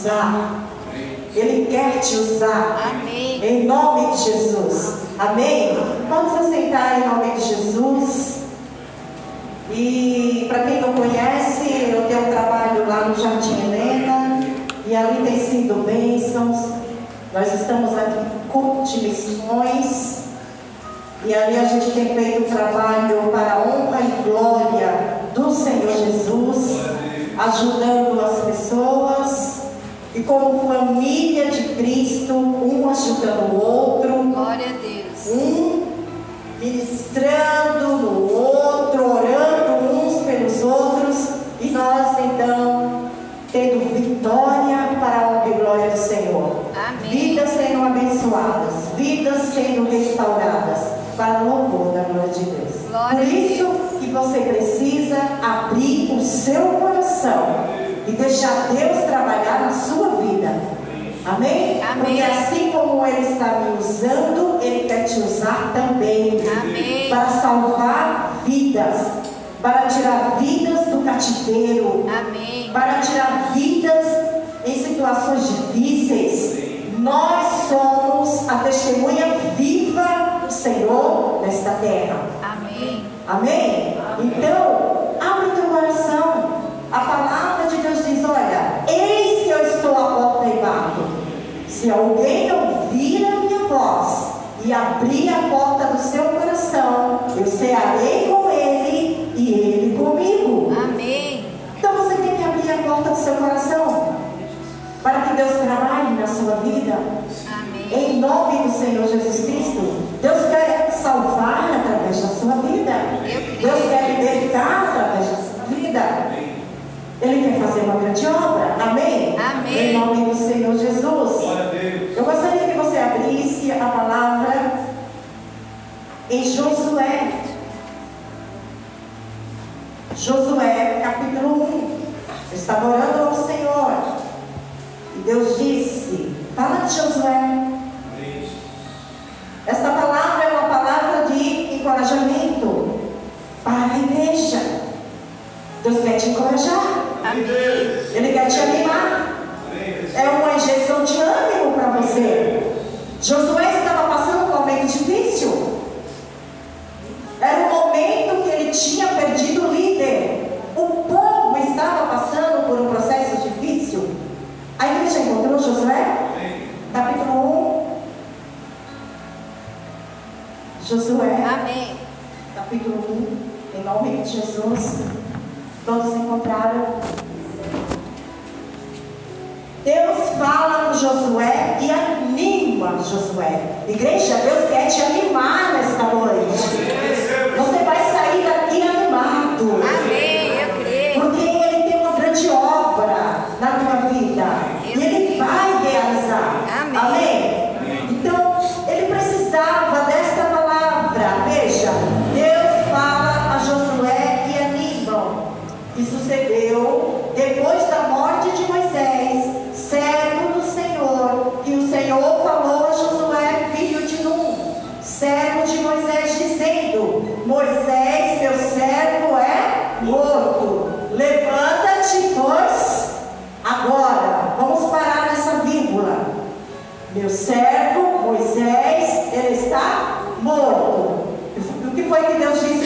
usar. Ele quer te usar. Amém. Em nome de Jesus. Amém? Vamos aceitar em nome de Jesus. E para quem não conhece, eu tenho um trabalho lá no Jardim Helena. E ali tem sido bênçãos. Nós estamos aqui em missões. E ali a gente tem feito um trabalho para a honra e glória do Senhor Jesus, ajudando as pessoas. E como família de Cristo, um ajudando o outro, Glória a Deus. um ministrando no outro, orando uns pelos outros, e nós então tendo vitória para a honra e glória do Senhor. Amém. Vidas sendo abençoadas, vidas sendo restauradas, para o louvor da glória de Deus. Glória Por isso que você precisa abrir o seu coração e deixar Deus trabalhar na sua vida. Amém? Amém. Porque assim como Ele está me usando, Ele quer te usar também. Amém. Para salvar vidas, para tirar vidas do cativeiro, Amém. para tirar vidas em situações difíceis. Nós somos a testemunha viva do Senhor nesta terra. Amém. Amém? Então, abre teu coração. A palavra de Deus diz: Olha, eis que eu estou à porta e bato. Se alguém ouvir a minha voz e abrir a porta do seu coração, eu cearei com ele e ele comigo. Amém. Então você tem que abrir a porta do seu coração para que Deus trabalhe na sua vida. Amém. Em nome do Senhor Jesus Cristo, Deus quer salvar através da sua vida. Deus quer libertar através da sua vida. Ele quer fazer uma grande obra. Amém? Amém. Em nome do Senhor Jesus. Glória a Deus. Eu gostaria que você abrisse a palavra em Josué. Josué, capítulo 1. Eu estava orando ao Senhor. E Deus disse: Fala de Josué. Esta palavra é uma palavra de encorajamento para a igreja. Deus quer te encorajar. Amém. Ele quer te animar. É uma injeção de ânimo para você. Josué 1. Em nome de Jesus. Todos encontraram. Deus fala com Josué e anima Josué. Igreja, Deus quer te animar nesta que Deus disse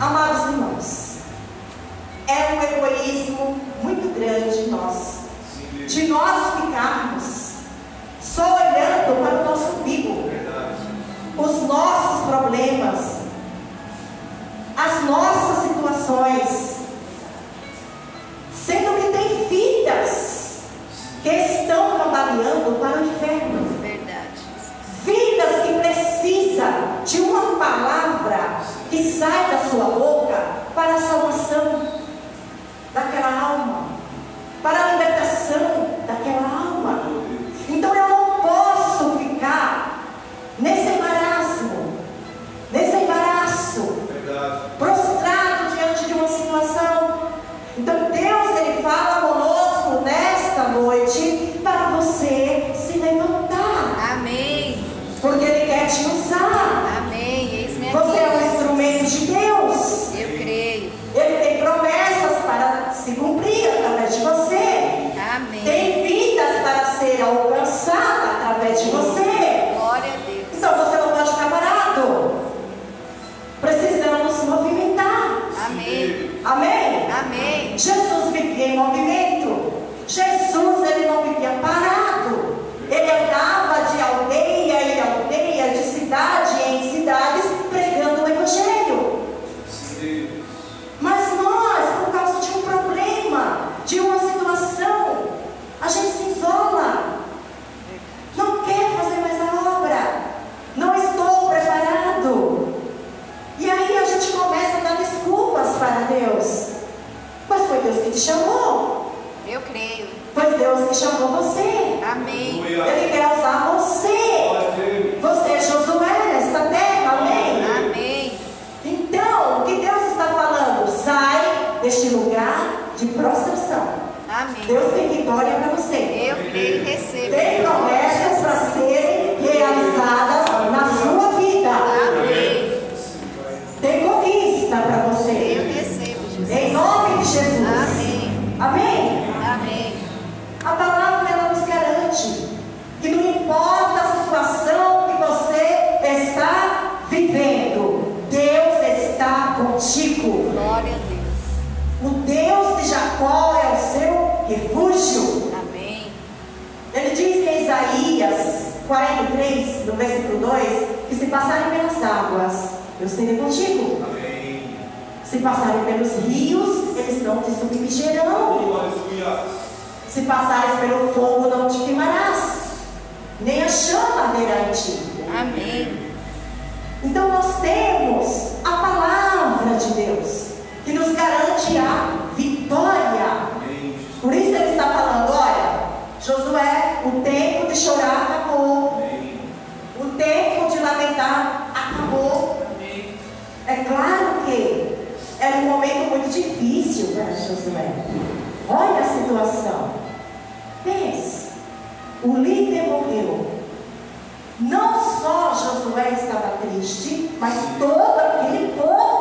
Amados irmãos, é um egoísmo muito grande de nós, de nós ficarmos só olhando para o nosso umbigo, os nossos problemas, as nossas situações. para Deus. Mas foi Deus que te chamou. Eu creio. Foi Deus que chamou você. Amém. Ele quer usar você. Você é Josué nesta terra. Amém. Amém. Então, o que Deus está falando? Sai deste lugar de prostração. Amém. Deus tem vitória para você. Eu creio e recebo. Tem promessas para serem realizadas qual é o seu refúgio. Amém. Ele diz em é Isaías 43, no versículo 2, que se passarem pelas águas, eu serei contigo. Amém. Se passarem pelos rios, eles não te submergirão. Se passares pelo fogo, não te queimarás, nem a chama arderá em ti. Amém. Então nós temos a palavra de Deus que nos garante a acabou. É claro que era um momento muito difícil para Josué. Olha a situação. Pense, o líder morreu. Não só Josué estava triste, mas todo aquele povo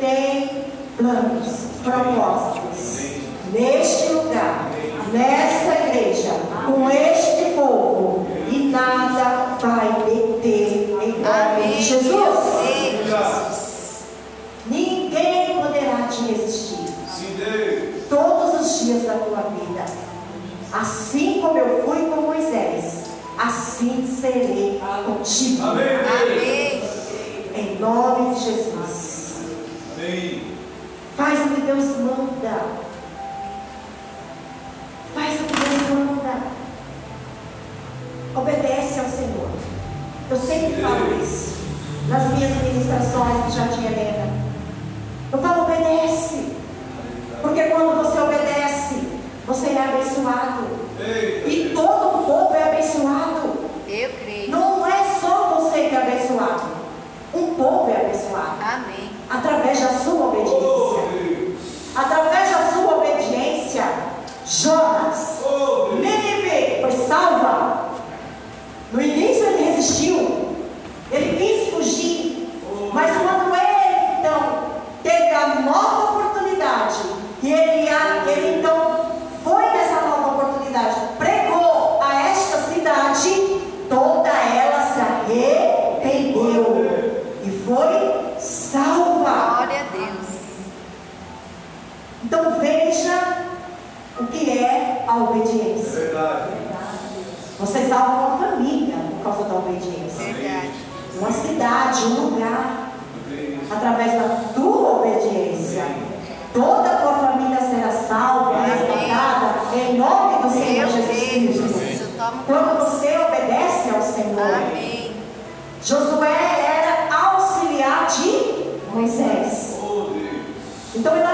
tem planos, propósitos. Neste lugar, nesta igreja, com este povo, e nada vai deter em nome de Jesus. Ninguém poderá te resistir. Todos os dias da tua vida. Assim como eu fui com Moisés, assim serei contigo. Amém. Em nome Deus manda. Quando você obedece ao Senhor, Amém. Josué era auxiliar de Moisés. Oh, Deus. Então ele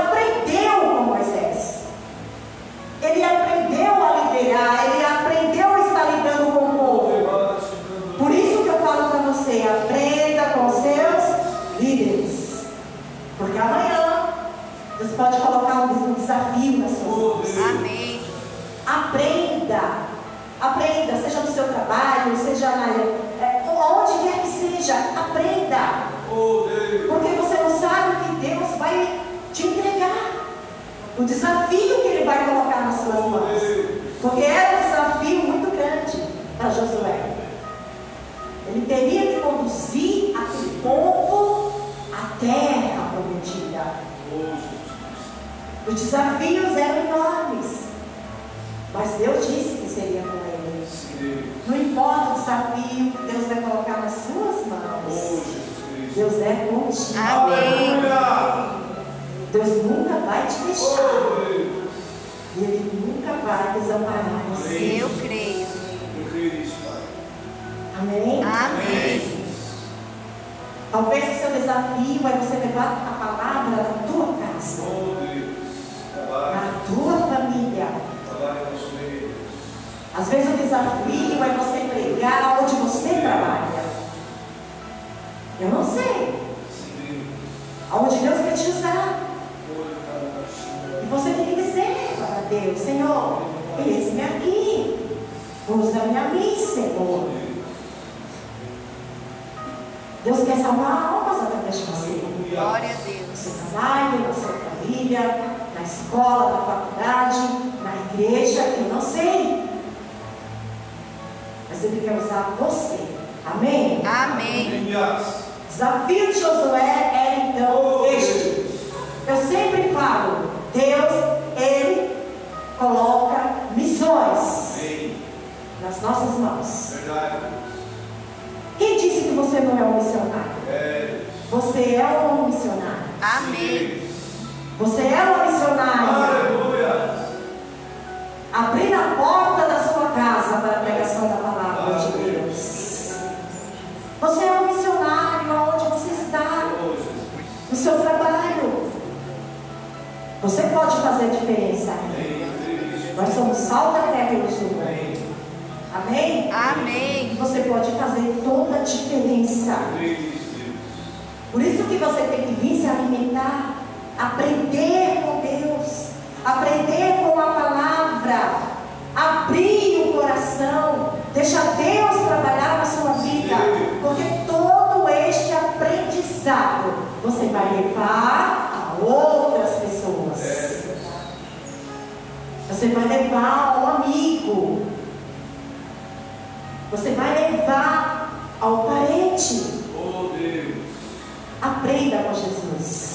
O desafio que Ele vai colocar nas suas mãos. Porque era um desafio muito grande para Josué. Ele teria que conduzir aquele povo à terra prometida. Os desafios eram enormes. Mas Deus disse que seria com ele. Não importa o desafio que Deus vai colocar nas suas mãos. Deus é contigo. Amém. Deus nunca vai te deixar. Oh. E Ele nunca vai desamparar você. Eu creio. Eu creio nisso, Pai. Amém? Amém. Talvez o seu desafio é você levar a palavra da tua casa, Oh, na tua família. Às vezes o desafio é você pregar onde você trabalha. Eu não sei. Aonde Deus quer te usar. Deus, Senhor, eis-me aqui. Usa-me a mim, Senhor. Deus quer salvar almas através de você. Glória a No Deus. seu trabalho, na sua família, na escola, na faculdade, na igreja, eu não sei. Mas Ele quer usar você. Amém? Amém. O desafio de Josué era então este. Eu sempre falo, Deus, coloca missões Amém. nas nossas mãos. Verdade. Quem disse que você não é um missionário? É. Você é um missionário. Amém. Você é uma missionária. Aleluia. Abrir a porta da sua casa para a pregação da palavra de Deus. Você é um missionário onde você está, Oh, no seu trabalho. Você pode fazer diferença. Amém. Nós somos sal da terra e luz do mundo. Amém. Amém? Amém. você pode fazer toda a diferença. Por isso que você tem que vir se alimentar, aprender com Deus, aprender com a palavra, abrir o coração, deixar Deus trabalhar na sua vida, porque todo este aprendizado você vai levar a outras Você vai levar ao amigo. Você vai levar ao parente. Oh, Deus. Aprenda com Jesus.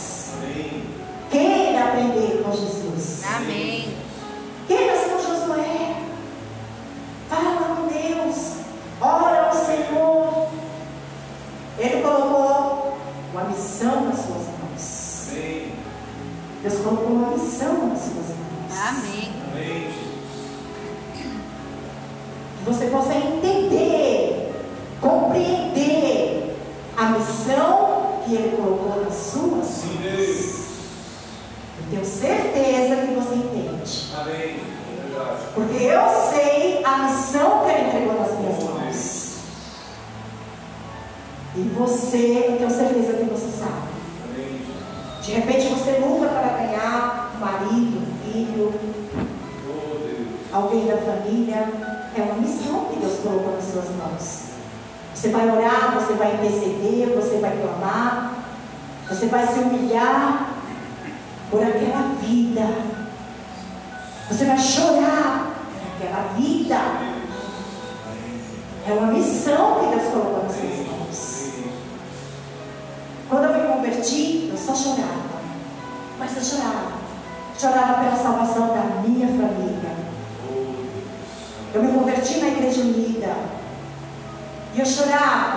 você vai interceder, você vai clamar, você vai se humilhar por aquela vida. Você vai chorar por aquela vida. É uma missão que Deus colocou nas suas mãos. Quando eu me converti, eu só chorava. Mas eu chorava. Chorava pela salvação da minha família. Eu me converti na Igreja Unida. E eu chorava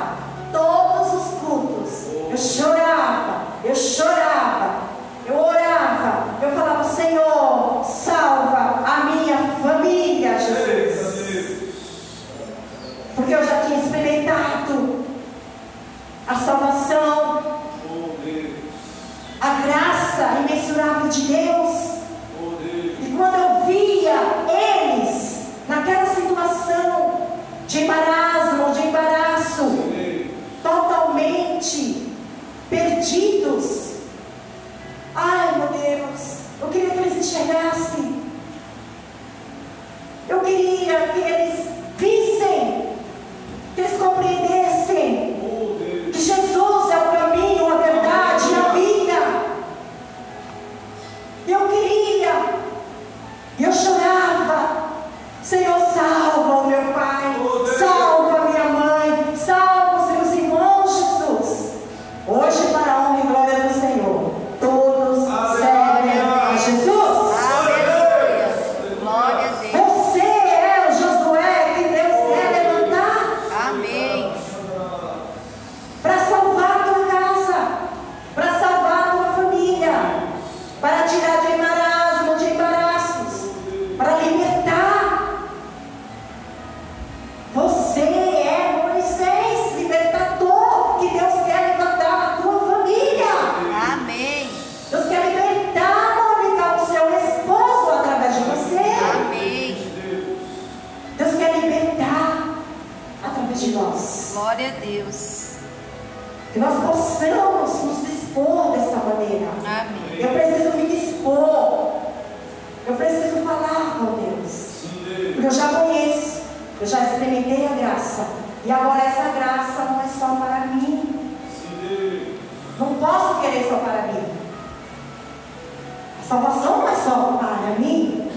salvação não é só para mim.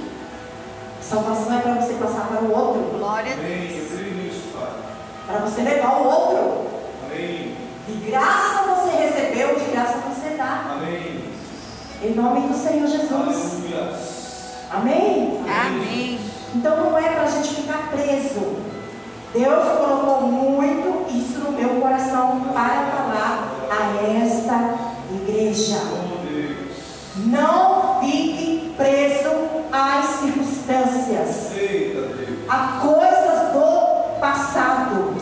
Salvação é para você passar para o outro. Glória a Deus. Para você levar o outro. Amém. De graça você recebeu, de graça você dá. Amém. Em nome do Senhor Jesus. Amém? Amém. Então não é para a gente ficar preso. Deus colocou muito isso no meu coração para falar a esta igreja. Não a coisas do passado.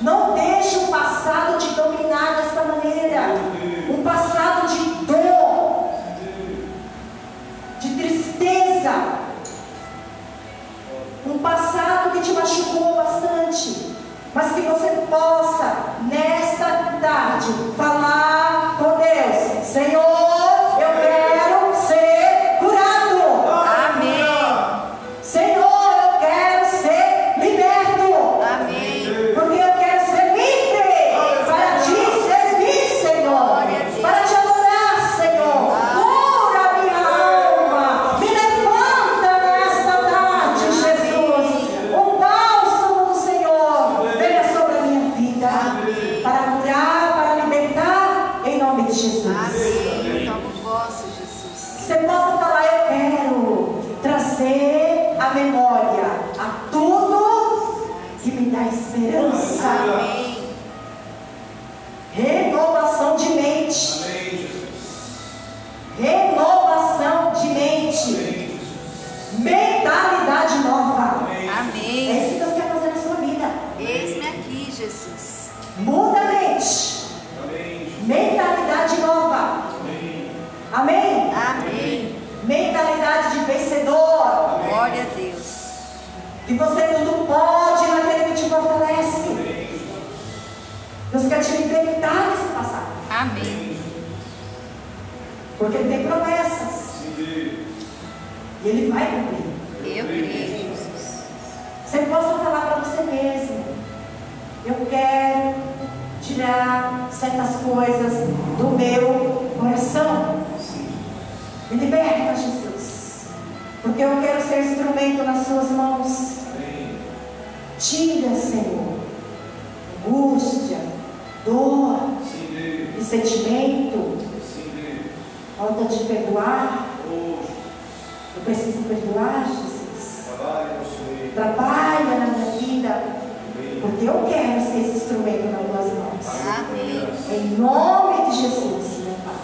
Não deixe o passado te dominar dessa maneira. Um passado de dor, de tristeza. Um passado que te machucou bastante. Mas que você possa, nesta tarde, falar com Deus: Senhor. Jesus. Muda a mente. Amém. Mentalidade nova. Amém. Amém? Amém. Mentalidade de vencedor. Glória a Deus. E você tudo pode naquele que te fortalece. Amém. Deus quer te libertar desse passado. Amém. Porque Ele tem promessas. Sim. E Ele vai coisas do meu coração. Me liberta, Jesus. Porque eu quero ser instrumento nas suas mãos. Tira, Senhor, angústia, dor e sentimento. Falta de perdoar. Eu preciso perdoar, Jesus. Trabalha, Trabalha na porque eu quero ser esse instrumento nas tuas mãos. Amém. Em nome de Jesus, meu Pai.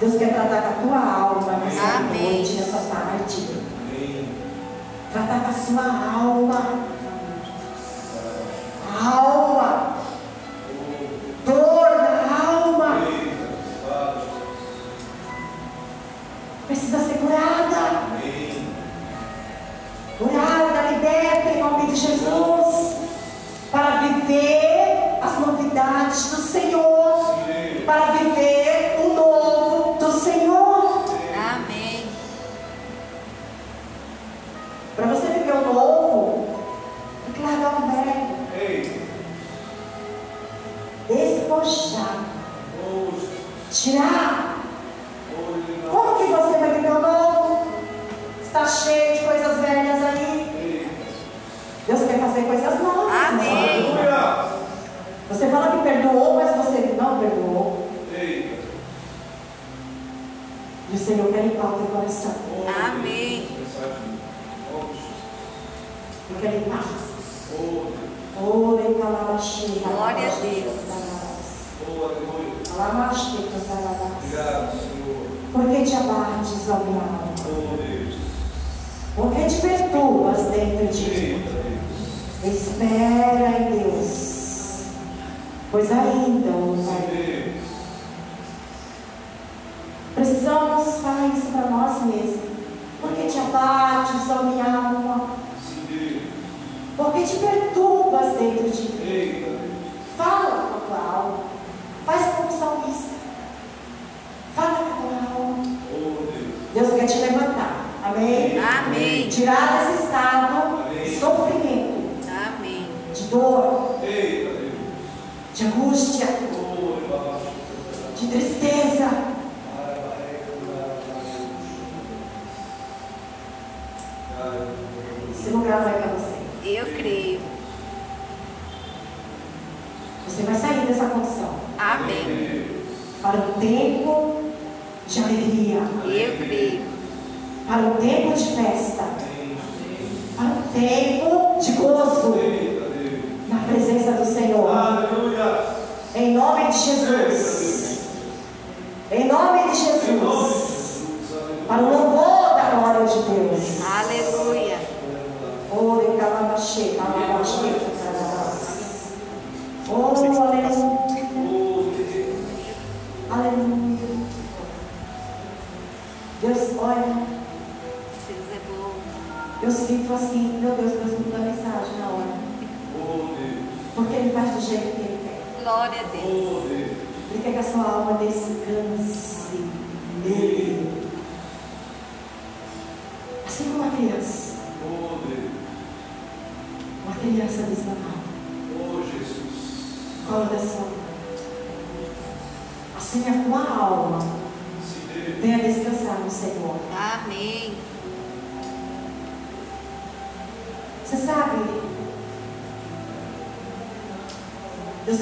Deus quer tratar com a tua alma nessa Amém. noite, nessa tarde. Amém. Tratar com a sua alma. A alma Senhor. Espera em Deus. Pois aí para o tempo de festa, para tempo de gozo.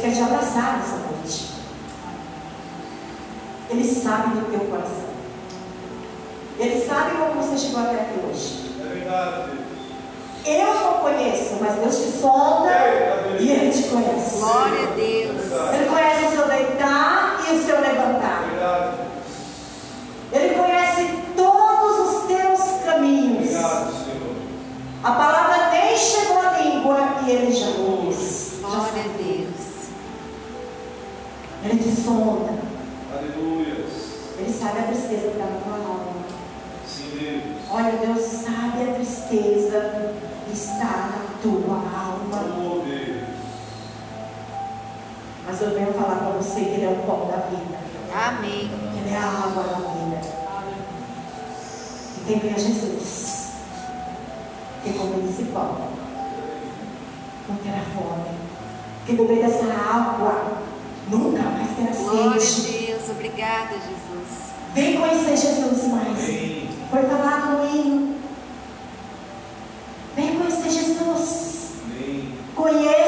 Quer te é abraçar nessa noite. Ele sabe do teu coração. Ele sabe como você chegou até aqui hoje. É verdade. Eu não conheço, mas Deus te sonda é, e Ele te conhece. Glória a Deus. Ele conhece sonda. Aleluia. Ele sabe a tristeza que está na tua alma. Sim, Deus. Olha, Deus sabe a tristeza que está na tua alma. Oh, Deus. Mas eu venho falar para você que Ele é o pão da vida. Amém. Ele é a água da vida. Amém. E tem vem a Jesus, que comendo esse pão, não terá fome. Que beber dessa água nunca mais para Glória. Glória a Deus, obrigada, Jesus. Vem conhecer Jesus mais. Amém. Foi falado no hino. Vem conhecer Jesus. Amém. Conheça.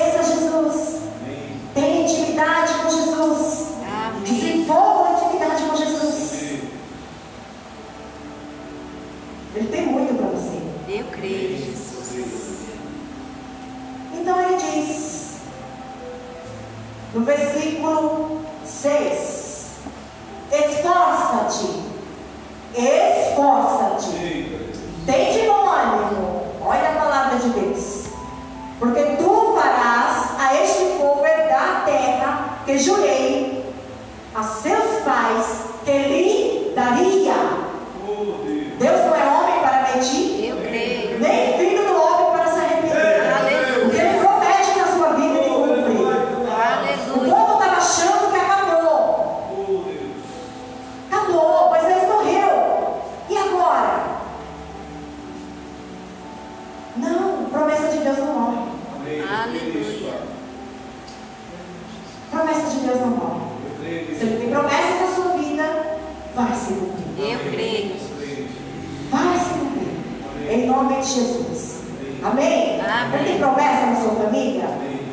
nome de Jesus. Amém? Amém. Não tem promessa na sua família?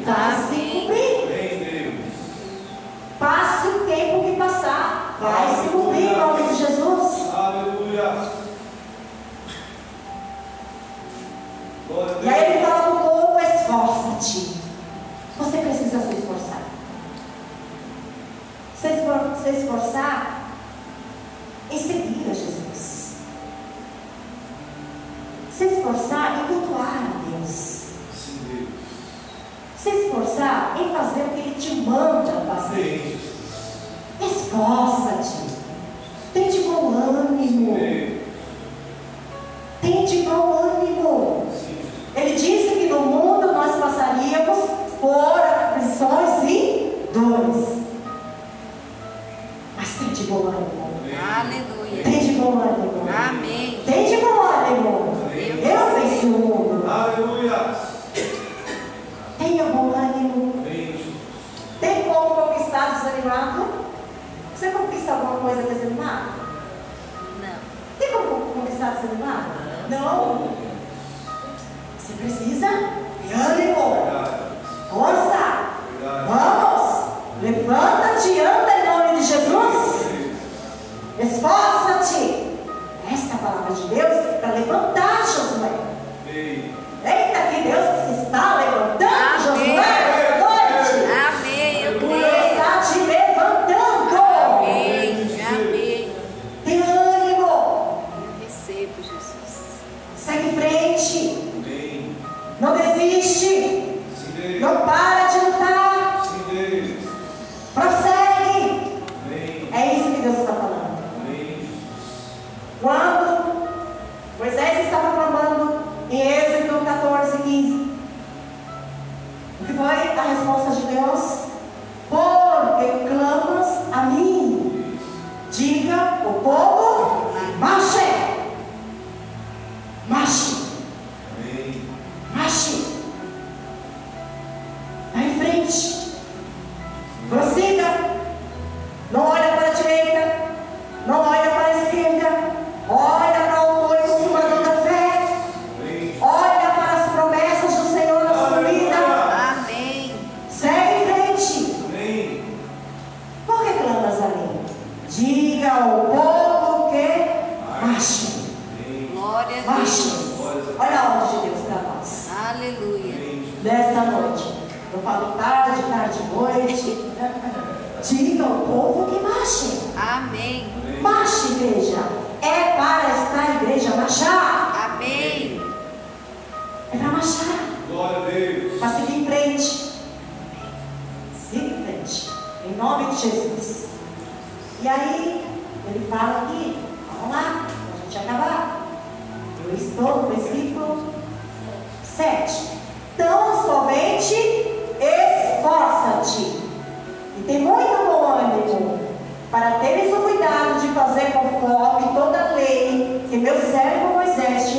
Vai se cumprir. Passe o tempo que passar. Vai se cumprir em nome de Jesus. Aleluia. E aí ele fala para o povo, esforça-te. Você precisa se esforçar. Se esforçar esforçar em cultuar a Deus. Se esforçar em fazer o que Ele te manda fazer. Esforça-te. Tente com ânimo. Tente com ânimo. Ele disse que no mundo nós passaríamos por Não. Você precisa de ânimo. Força. Vamos. Levanta-te e anda em nome de Jesus. Esforça-te. Esta é a palavra de Deus para levantar Josué. Eita que Deus está levantando. Segue em frente. Não desiste. Sim. Não para de lutar. Sim. Prossegue. É isso que Deus está falando. Quando Moisés estava clamando em Êxodo 14, 15, o que foi a resposta de Deus?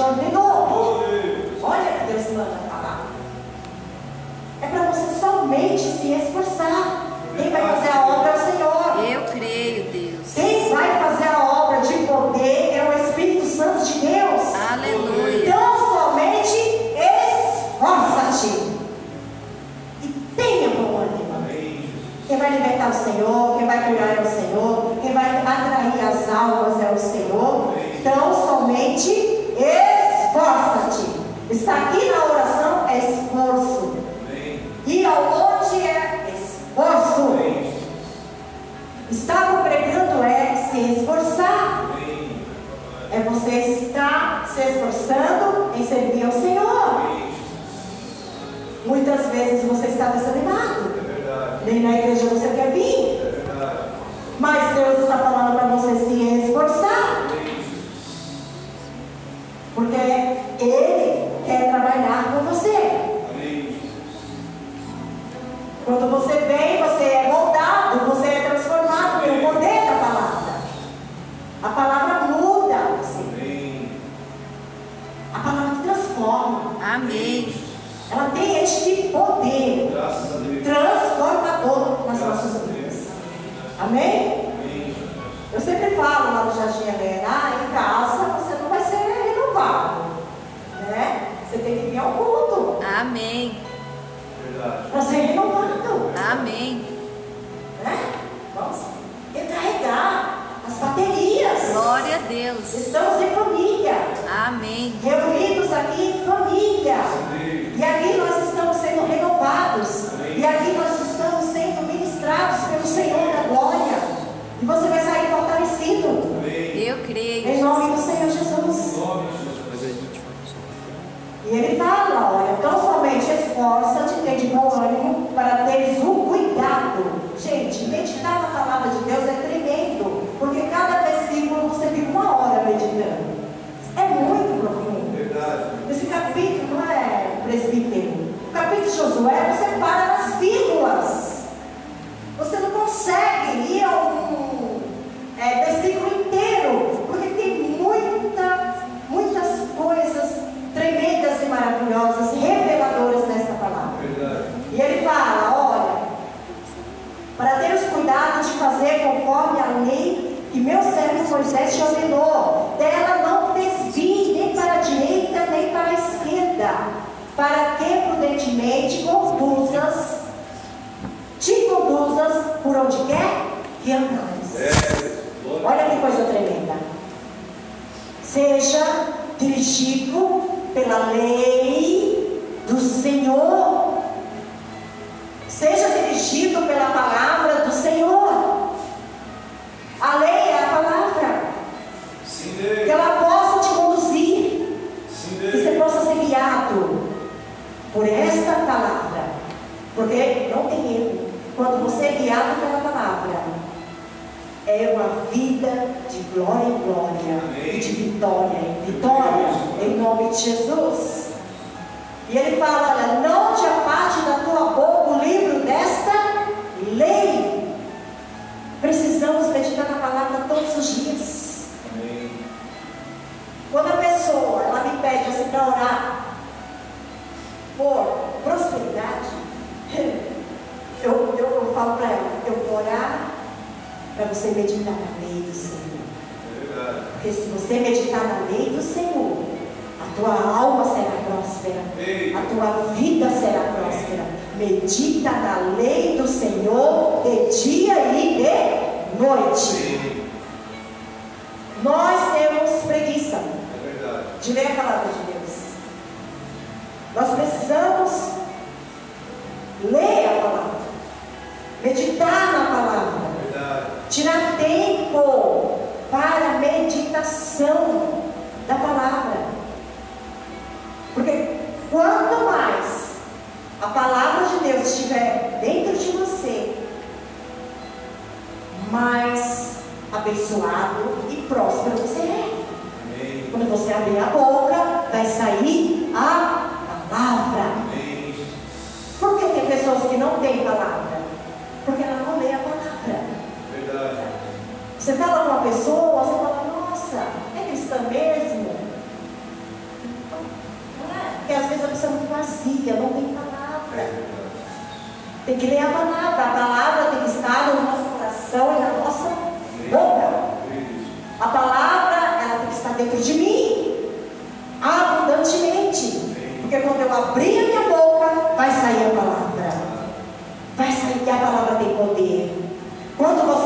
chamando de novo. Olha que Deus manda falar. É para você somente se esforçar. Na igreja você quer de bom ânimo, para teres o cuidado. Gente, meditar na palavra de Deus é tremendo, porque cada versículo você fica uma hora meditando. É muito profundo. Verdade. Esse capítulo não é presbítero. O capítulo de Josué, você para nas vírgulas. Você não consegue ir a um é, versículo inteiro, porque tem muita, muitas coisas tremendas e maravilhosas, reveladoras nesta palavra. Verdade. E ele fala: olha, para ter os cuidados de fazer conforme a lei que Moisés te ordenou, dela não desvie nem para a direita nem para a esquerda, para que prudentemente conduzas, te conduzas por onde quer que andares. É. Olha que coisa tremenda. Seja dirigido pela lei do Senhor. Seja dirigido pela palavra do Senhor. A lei é a palavra. Sim, Que Deus. ela possa te conduzir. Sim, Que você Deus. possa ser guiado por esta palavra. Porque não tem erro. Quando você é guiado pela palavra, é uma vida de glória em glória Amém. e de vitória em vitória, em nome de Jesus. E ele fala: Olha, não te aparte da tua boca o livro desta lei. Precisamos meditar na palavra todos os dias. Amém. Quando a pessoa ela me pede assim para orar por prosperidade, eu, eu, eu falo para ela, eu vou orar para você meditar na lei do Senhor. É. Porque se você meditar na lei do Senhor, a tua alma será próspera, Ei. a tua vida será próspera. Medita na lei do Senhor de dia e de noite. Nós temos preguiça É de ler a palavra de Deus. Nós precisamos ler a palavra, meditar na. Tirar tempo para a meditação da palavra. Porque quanto mais a palavra de Deus estiver dentro de você, mais abençoado e próspero você é. Amém. Quando você abrir a boca, vai sair a palavra. Amém. Por que tem pessoas que não têm palavra? Porque ela não lê a palavra. Você fala com uma pessoa, você fala, nossa, é cristã mesmo? Não é? Porque às vezes a pessoa é muito vazia, não tem palavra. Tem que ler a palavra. A palavra tem que estar no nosso coração e na nossa boca. A palavra, ela tem que estar dentro de mim, abundantemente. Porque quando eu abrir a minha boca, vai sair a palavra. Vai sair, a palavra tem poder. Quando você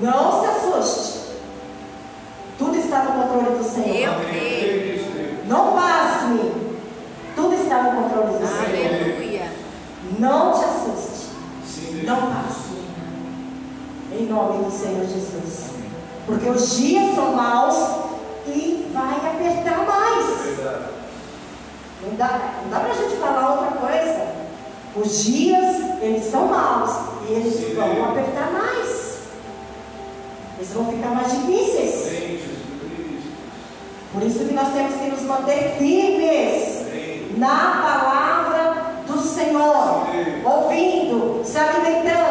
Não se assuste. Tudo está no controle do Senhor. Não pasme. Tudo está no controle do Aleluia. Senhor. Não te assuste. Sim, Não passe. Em nome do Senhor Jesus. Porque os dias são maus e vai apertar mais. Não dá, não dá pra gente falar outra coisa. Os dias, eles são maus e eles Sim, vão apertar mais vão ficar mais difíceis. Por isso que nós temos que nos manter firmes na palavra do Senhor, ouvindo, se alimentando.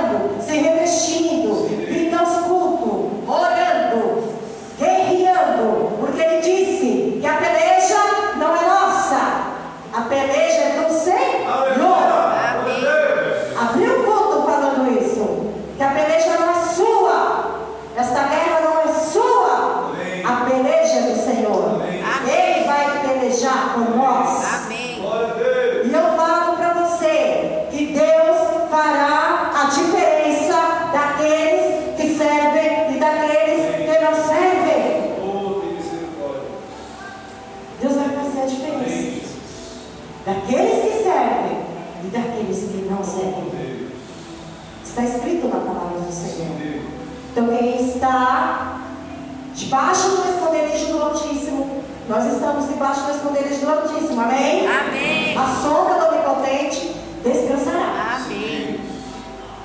estamos debaixo do esconderijo do Altíssimo. Amém? Amém. A sombra do Onipotente descansará. Amém.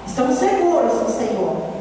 Estamos seguros no Senhor.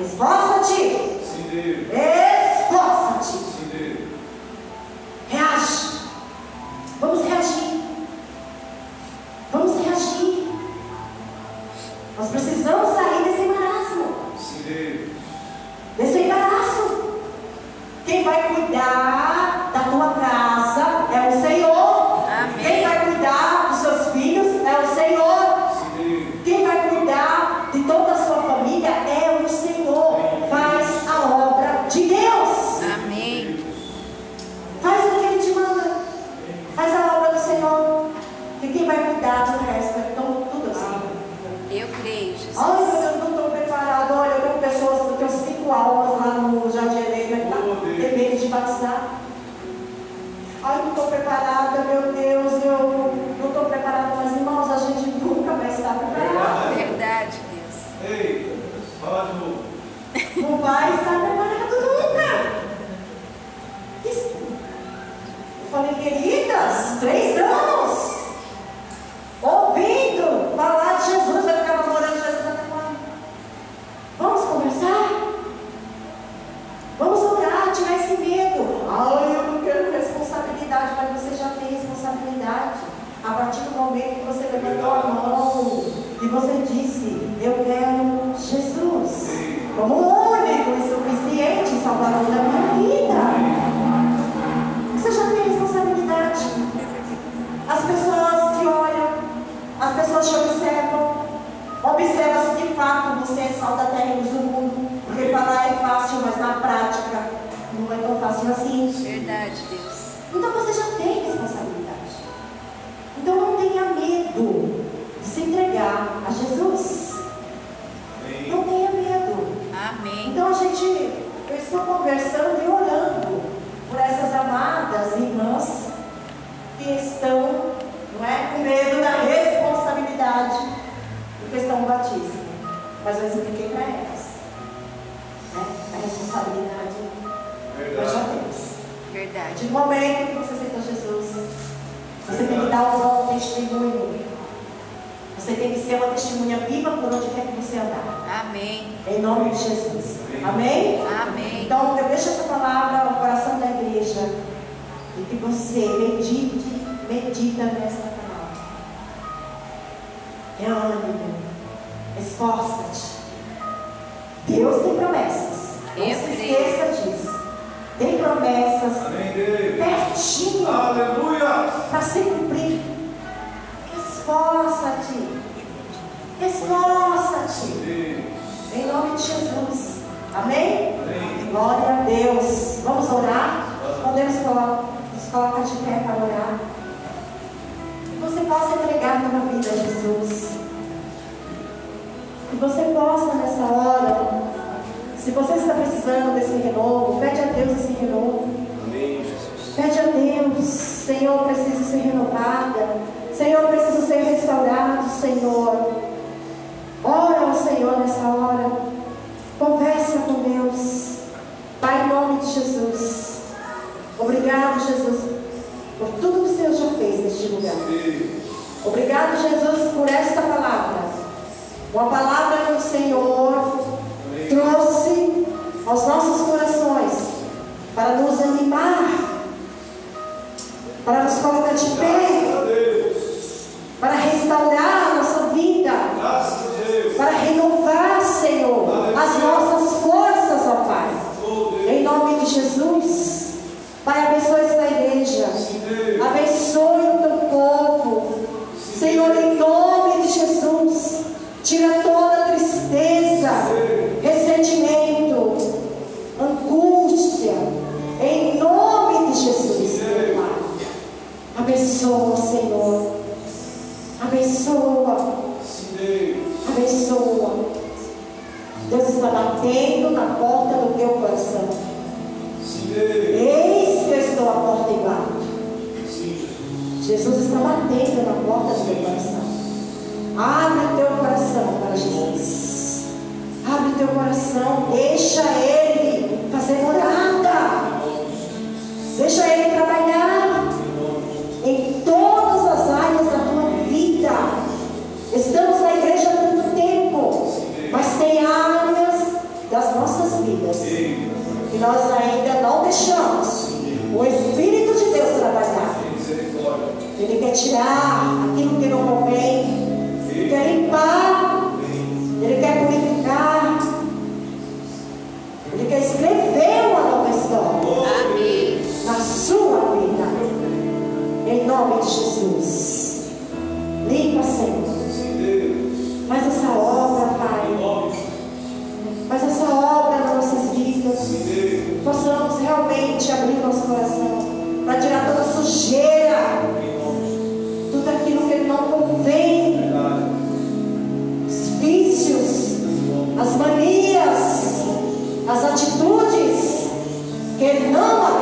Resposta, Tito? Sim, Deus. É, não é tão fácil assim. Verdade, Deus. Então você já tem responsabilidade. Então não tenha medo de se entregar a Jesus. Amém. Não tenha medo. Amém. Então a gente, eu estou conversando e orando por essas amadas irmãs que estão, não é, com medo da responsabilidade do questão do batismo. Mas eu expliquei para elas né, a responsabilidade Verdade. Hoje Verdade. Momento que você aceitou Jesus, você tem que dar um bom testemunho. Você tem que ser uma testemunha viva por onde quer que você andar. Amém. Em nome de Jesus. Amém? Amém. Então, eu deixo essa palavra no coração da igreja. E que você medite, medita nessa palavra. É ânimo. Esforça-te. Deus tem promessas. Não eu se esqueça disso. Tem promessas. Pertinho. Aleluia. Para se cumprir. Esforça-te. Esforça-te. Em nome de Jesus. Amém? Amém? Glória a Deus. Vamos orar? Podemos nos colocar de pé para orar. Que você possa entregar tua vida a Jesus. Que você possa nessa hora se você está precisando desse renovo, pede a Deus esse renovo. Amém, Jesus. Pede a Deus, Senhor, preciso ser renovada. Senhor, preciso ser restaurado, Senhor. Ora ao Senhor nessa hora. De Jesus. Limpa, Senhor. Faz essa obra, Pai. Faz essa obra nas nossas vidas. Possamos realmente abrir nosso coração para tirar toda a sujeira, tudo aquilo que não convém, os vícios, as manias, as atitudes que não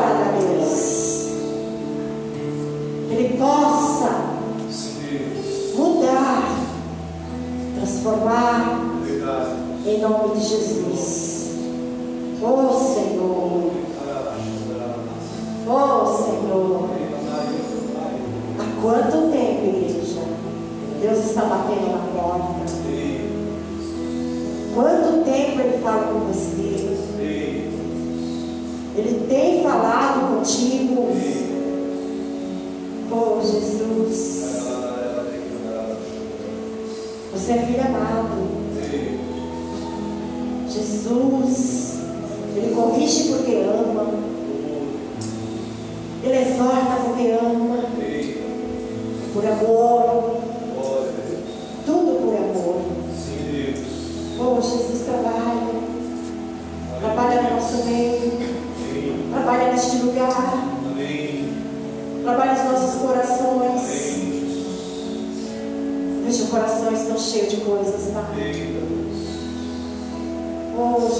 você é filho amado.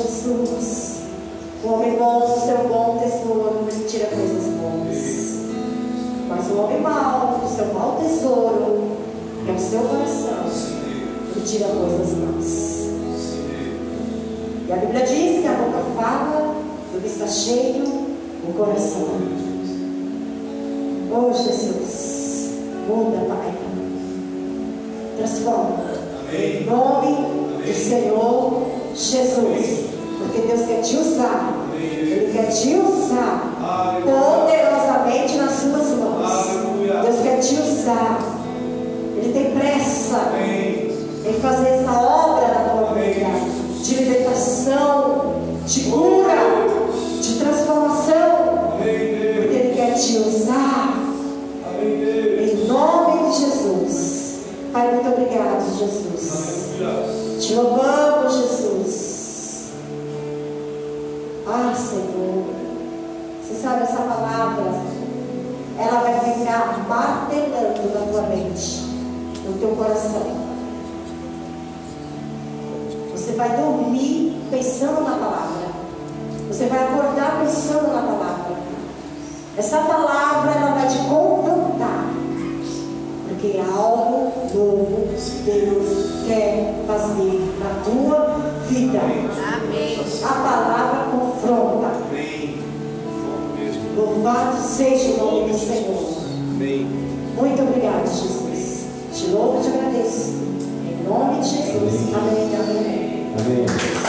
Jesus, o homem bom, o seu bom tesouro, tira coisas boas. Mas o homem mau, o seu mau tesouro, que é o seu coração, ele tira coisas más. E a Bíblia diz que a boca fala do que está cheio o coração. Oh, Jesus, muda, Pai. Transforma. Em nome do Senhor Jesus. Porque Deus quer te usar. Ele quer te usar poderosamente nas suas mãos. Deus quer te usar. Ele tem pressa em fazer essa obra na tua vida de libertação, de cura, de transformação. Porque Ele quer te usar. Em nome de Jesus. Pai, muito obrigado, Jesus. Te louvamos, sabe essa palavra? Ela vai ficar martelando na tua mente, no teu coração. Você vai dormir pensando na palavra. Você vai acordar pensando na palavra. Essa palavra ela vai te confrontar. Porque algo novo Deus quer fazer na tua vida. Amém. A palavra confronta. Louvado seja o nome do Senhor. Amém. Muito obrigado, Jesus. Te louvo e te agradeço. Em nome de Jesus. Amém. Amém. Amém.